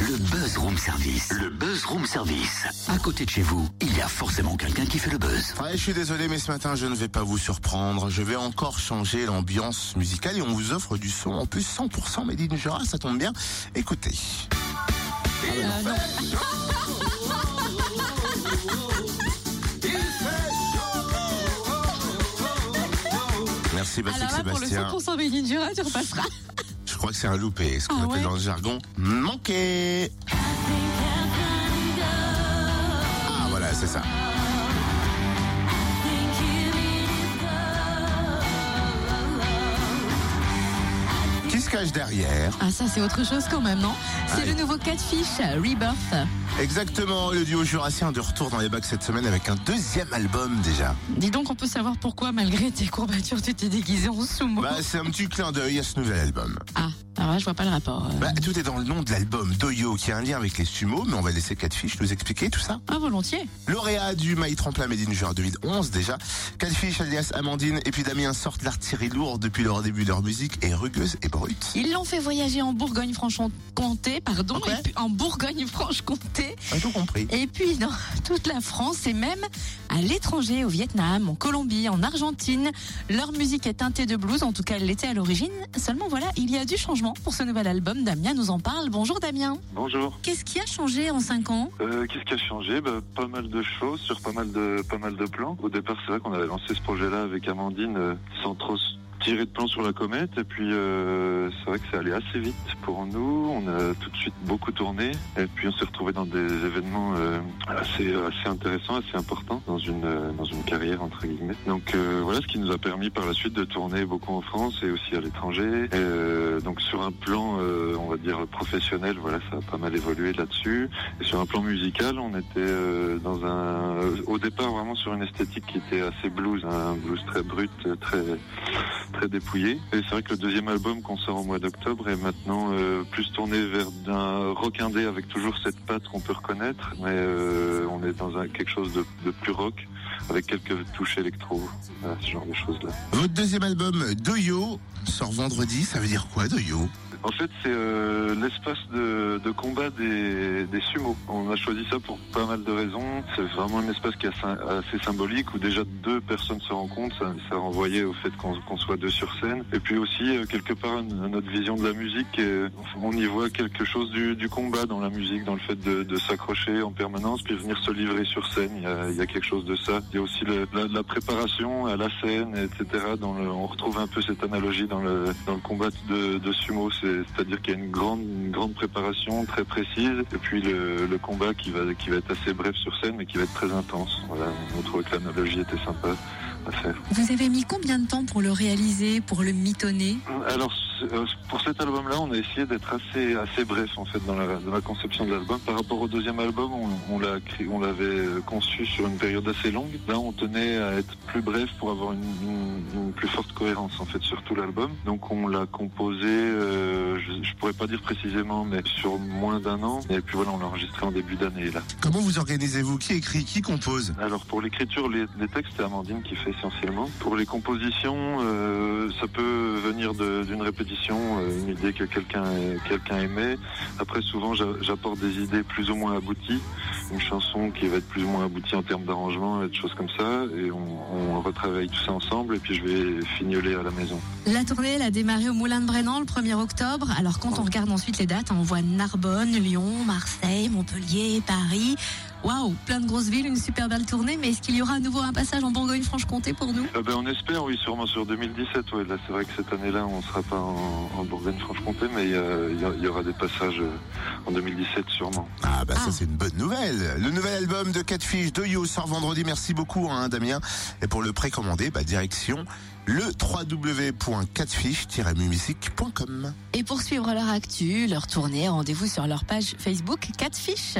Le Buzz Room Service. Le Buzz Room Service. À côté de chez vous, il y a forcément quelqu'un qui fait le buzz. Ouais, je suis désolé, mais ce matin, je ne vais pas vous surprendre. Je vais encore changer l'ambiance musicale et on vous offre du son en plus 100% Made in Jura, ça tombe bien. Écoutez. Merci Baptiste Alors là, pour le Sébastien. 100% Made in Jura, tu repasseras. Je crois que c'est un loupé, ce qu'on Ah appelle ouais dans le jargon manqué. Ah voilà, c'est ça. Qui se cache derrière Ah, ça, c'est autre chose quand même, non C'est le nouveau Catfish, Rebirth. Exactement, le duo jurassien de retour dans les bacs cette semaine avec un deuxième album déjà. Dis donc, on peut savoir pourquoi, malgré tes courbatures, tu t'es déguisé en sumo. Bah, c'est un petit clin d'œil à ce nouvel album. Ah, alors là, je vois pas le rapport. euh. Bah, tout est dans le nom de l'album, Doyo, qui a un lien avec les sumos, mais on va laisser Catfish nous expliquer tout ça. Ah, volontiers. Lauréat du Maï Tremplin Made in Jura 2011 déjà. Catfish alias Amandine et puis Damien sortent l'artillerie lourde depuis leur début de leur musique est rugueuse et brute. Ils l'ont fait voyager en Bourgogne-Franche-Comté, pardon, Ok. et puis en Bourgogne-Franche-Comté, J'ai tout compris. et puis dans toute la France et même à l'étranger, au Vietnam, en Colombie, en Argentine. Leur musique est teintée de blues, en tout cas elle l'était à l'origine. Seulement voilà, il y a du changement pour ce nouvel album. Damien nous en parle. Bonjour Damien. Bonjour. Qu'est-ce qui a changé en 5 ans? Euh, Qu'est-ce qui a changé? Bah, Pas mal de choses sur pas mal de pas mal de plans. Au départ, c'est vrai qu'on avait lancé ce projet-là avec Amandine euh, sans trop tirer de plan sur la comète. Et puis, euh, c'est vrai que c'est allé assez vite pour nous. On a tout de suite beaucoup tourné. Et puis, on s'est retrouvé dans des événements euh, assez assez intéressants, assez importants dans une euh, dans une carrière entre guillemets. Donc voilà, ce qui nous a permis par la suite de tourner beaucoup en France et aussi à l'étranger. Donc sur un plan, on va professionnel, voilà, ça a pas mal évolué là-dessus. Et sur un plan musical, on était euh, dans un, au départ vraiment sur une esthétique qui était assez blues, hein, un blues très brut, très très dépouillé. Et c'est vrai que le deuxième album qu'on sort au mois d'octobre est maintenant euh, plus tourné vers d'un rock indé avec toujours cette patte qu'on peut reconnaître, mais euh, on est dans un, quelque chose de, plus rock avec quelques touches électro, ce genre de choses-là. Votre deuxième album, Doyo, sort vendredi. Ça veut dire quoi, Doyo En fait, c'est euh, l'espace de, de combat des, des sumos. On a choisi ça pour pas mal de raisons. C'est vraiment un espace qui est assez, symbolique où déjà deux personnes se rencontrent. Ça, ça renvoyait au fait qu'on soit deux sur scène. Et puis aussi, euh, quelque part, notre vision de la musique, on y voit quelque chose du, du combat dans la musique, dans le fait de, de s'accrocher en permanence, puis venir se livrer sur scène. Il y a, il y a quelque chose de ça. Il y a aussi le- la, préparation à la scène, etc. Dans le, on retrouve un peu cette analogie dans le, dans le combat de, de sumo. C'est-à-dire qu'il y a une grande, une grande préparation très précise, et puis le, le combat qui va, qui va être assez bref sur scène, mais qui va être très intense. Voilà, on trouvait que l'analogie était sympa à faire. Vous avez mis combien de temps pour le réaliser, pour le mitonner? Alors pour cet album-là, on a essayé d'être assez assez bref en fait dans la, dans la conception de l'album. Par rapport au deuxième album, on, on l'a on l'avait euh, conçu sur une période assez longue. Là, on tenait à être plus bref pour avoir une, une- une plus forte cohérence en fait sur tout l'album. Donc on l'a composé, euh, je, je pourrais pas dire précisément, mais sur moins d'un an. Et puis voilà, on l'a enregistré en début d'année là. Comment vous organisez-vous? Qui écrit Qui compose? Alors pour l'écriture, les, les textes, c'est Amandine qui fait essentiellement. Pour les compositions, euh, ça peut venir d'une répétition, euh, une idée que quelqu'un quelqu'un aimait. Après, souvent, j'a- j'apporte des idées plus ou moins abouties, une chanson qui va être plus ou moins aboutie en termes d'arrangement et de choses comme ça, et on, on retravaille tout ça ensemble, et puis je vais fignoler à la maison. La tournée, elle a démarré au Moulin de Brennan le 1er octobre. Alors quand on regarde ensuite les dates, on voit Narbonne, Lyon, Marseille, Montpellier, Paris. Waouh, plein de grosses villes, une super belle tournée. Mais est-ce qu'il y aura à nouveau un passage en Bourgogne-Franche-Comté pour nous? Ah ben, on espère, oui, sûrement sur 2017. Ouais. Là, c'est vrai que cette année-là, on sera pas en, en Bourgogne-Franche-Comté, mais il y, a- il y aura des passages euh, en 2017 sûrement. Ah bah ça Ah. c'est une bonne nouvelle. Le nouvel album de Catfish Doyo sort vendredi. Merci beaucoup hein, Damien. Et pour le précommander, bah, direction le www.catfish-music.com. Et pour suivre leur actu, leur tournée, rendez-vous sur leur page Facebook Catfish.